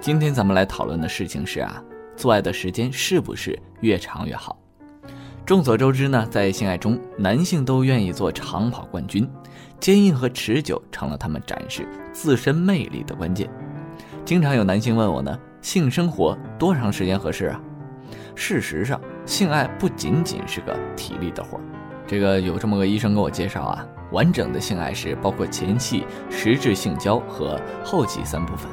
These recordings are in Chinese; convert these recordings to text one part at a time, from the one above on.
今天咱们来讨论的事情是啊，做爱的时间是不是越长越好？众所周知呢，在性爱中，男性都愿意做长跑冠军，坚硬和持久成了他们展示自身魅力的关键。经常有男性问我呢，性生活多长时间合适啊？事实上，性爱不仅仅是个体力的活儿。这个有这么个医生给我介绍啊，完整的性爱是包括前戏、实质性交和后期三部分。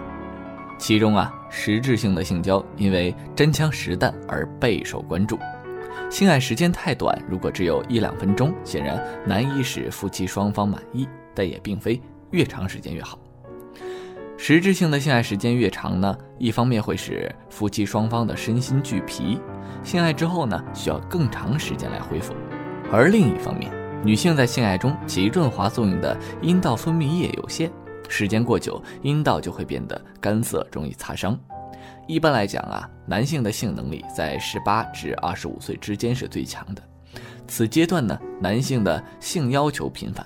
其中啊，实质性的性交因为真枪实弹而备受关注。性爱时间太短，如果只有一两分钟，显然难以使夫妻双方满意。但也并非越长时间越好。实质性的性爱时间越长呢，一方面会使夫妻双方的身心俱疲，性爱之后呢，需要更长时间来恢复；而另一方面，女性在性爱中起润滑作用的阴道分泌液有限，时间过久，阴道就会变得干涩，容易擦伤。一般来讲啊，男性的性能力在十八至二十五岁之间是最强的，此阶段呢，男性的性要求频繁，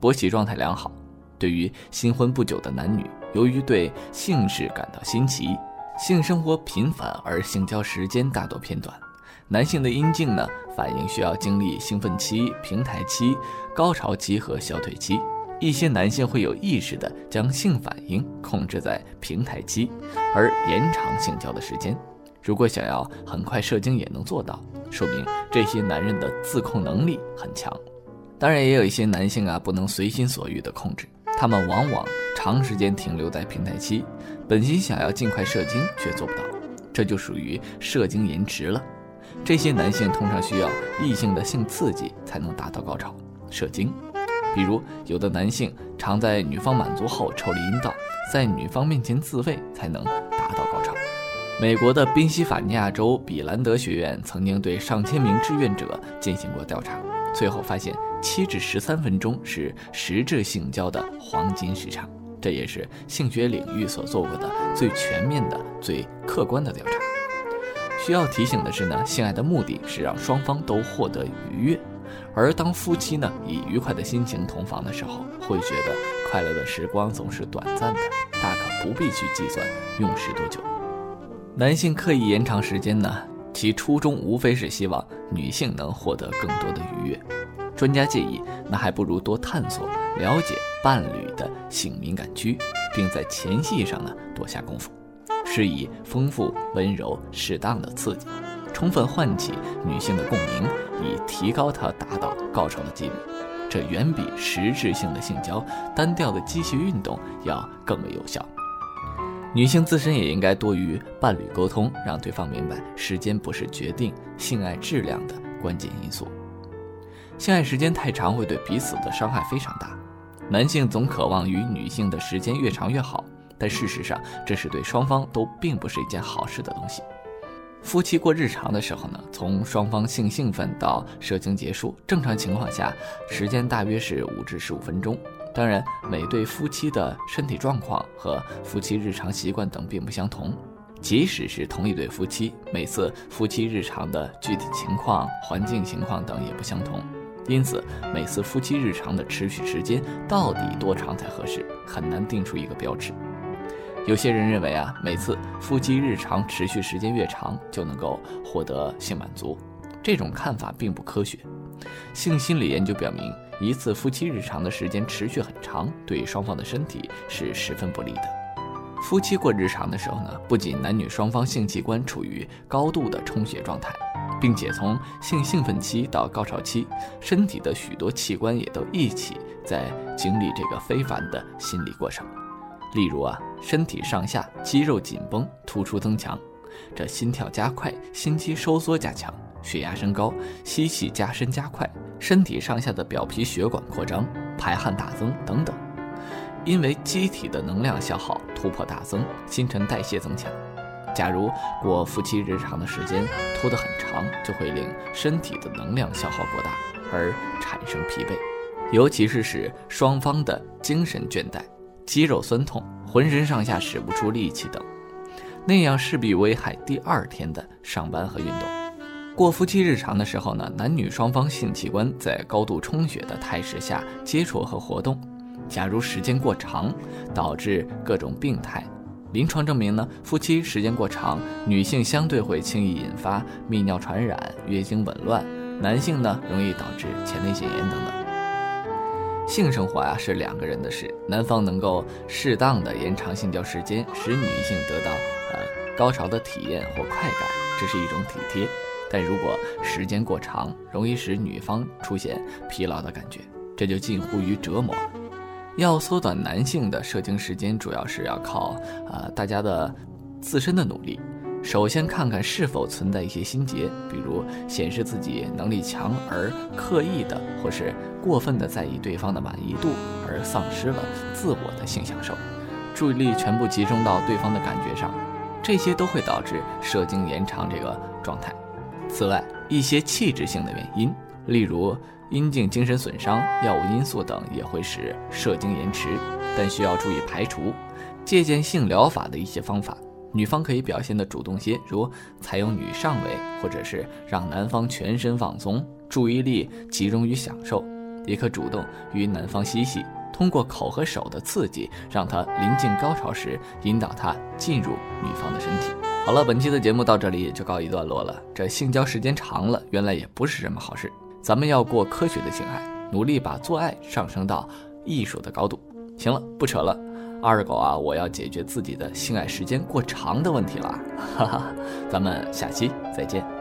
勃起状态良好。对于新婚不久的男女，由于对性事感到新奇，性生活频繁而性交时间大多偏短，男性的阴茎呢，反应需要经历兴奋期、平台期、高潮期和消退期。一些男性会有意识地将性反应控制在平台期，而延长性交的时间。如果想要很快射精也能做到，说明这些男人的自控能力很强。当然，也有一些男性啊不能随心所欲地控制，他们往往长时间停留在平台期，本心想要尽快射精却做不到，这就属于射精延迟了。这些男性通常需要异性的性刺激才能达到高潮射精。比如，有的男性常在女方满足后抽离阴道，在女方面前自慰才能达到高潮。美国的宾夕法尼亚州比兰德学院曾经对上千名志愿者进行过调查，最后发现七至十三分钟是实质性交的黄金时长。这也是性学领域所做过的最全面的、最客观的调查。需要提醒的是呢，性爱的目的是让双方都获得愉悦。而当夫妻呢以愉快的心情同房的时候，会觉得快乐的时光总是短暂的，大可不必去计算用时多久。男性刻意延长时间呢，其初衷无非是希望女性能获得更多的愉悦。专家建议，那还不如多探索、了解伴侣的性敏感区，并在前戏上呢多下功夫，施以丰富、温柔、适当的刺激。充分唤起女性的共鸣，以提高她达到高潮的几率，这远比实质性的性交、单调的机械运动要更为有效。女性自身也应该多与伴侣沟通，让对方明白时间不是决定性爱质量的关键因素。性爱时间太长会对彼此的伤害非常大。男性总渴望与女性的时间越长越好，但事实上这是对双方都并不是一件好事的东西。夫妻过日常的时候呢，从双方性兴奋到射精结束，正常情况下时间大约是五至十五分钟。当然，每对夫妻的身体状况和夫妻日常习惯等并不相同。即使是同一对夫妻，每次夫妻日常的具体情况、环境情况等也不相同，因此每次夫妻日常的持续时间到底多长才合适，很难定出一个标尺。有些人认为啊，每次夫妻日常持续时间越长，就能够获得性满足。这种看法并不科学。性心理研究表明，一次夫妻日常的时间持续很长，对双方的身体是十分不利的。夫妻过日常的时候呢，不仅男女双方性器官处于高度的充血状态，并且从性兴奋期到高潮期，身体的许多器官也都一起在经历这个非凡的心理过程。例如啊，身体上下肌肉紧绷、突出增强，这心跳加快、心肌收缩加强、血压升高、吸气加深加快、身体上下的表皮血管扩张、排汗大增等等。因为机体的能量消耗突破大增，新陈代谢增强。假如过夫妻日常的时间拖得很长，就会令身体的能量消耗过大而产生疲惫，尤其是使双方的精神倦怠。肌肉酸痛，浑身上下使不出力气等，那样势必危害第二天的上班和运动。过夫妻日常的时候呢，男女双方性器官在高度充血的态势下接触和活动。假如时间过长，导致各种病态，临床证明呢，夫妻时间过长，女性相对会轻易引发泌尿传染、月经紊乱，男性呢容易导致前列腺炎等等。性生活啊是两个人的事，男方能够适当的延长性交时间，使女性得到呃高潮的体验或快感，这是一种体贴。但如果时间过长，容易使女方出现疲劳的感觉，这就近乎于折磨。要缩短男性的射精时间，主要是要靠呃大家的自身的努力。首先看看是否存在一些心结，比如显示自己能力强而刻意的，或是过分的在意对方的满意度而丧失了自我的性享受，注意力全部集中到对方的感觉上，这些都会导致射精延长这个状态。此外，一些器质性的原因，例如。阴茎精神损伤、药物因素等也会使射精延迟，但需要注意排除。借鉴性疗法的一些方法，女方可以表现的主动些，如采用女上位，或者是让男方全身放松，注意力集中于享受。也可主动与男方嬉戏，通过口和手的刺激，让他临近高潮时引导他进入女方的身体。好了，本期的节目到这里也就告一段落了。这性交时间长了，原来也不是什么好事。咱们要过科学的性爱，努力把做爱上升到艺术的高度。行了，不扯了，二狗啊，我要解决自己的性爱时间过长的问题了。哈哈，咱们下期再见。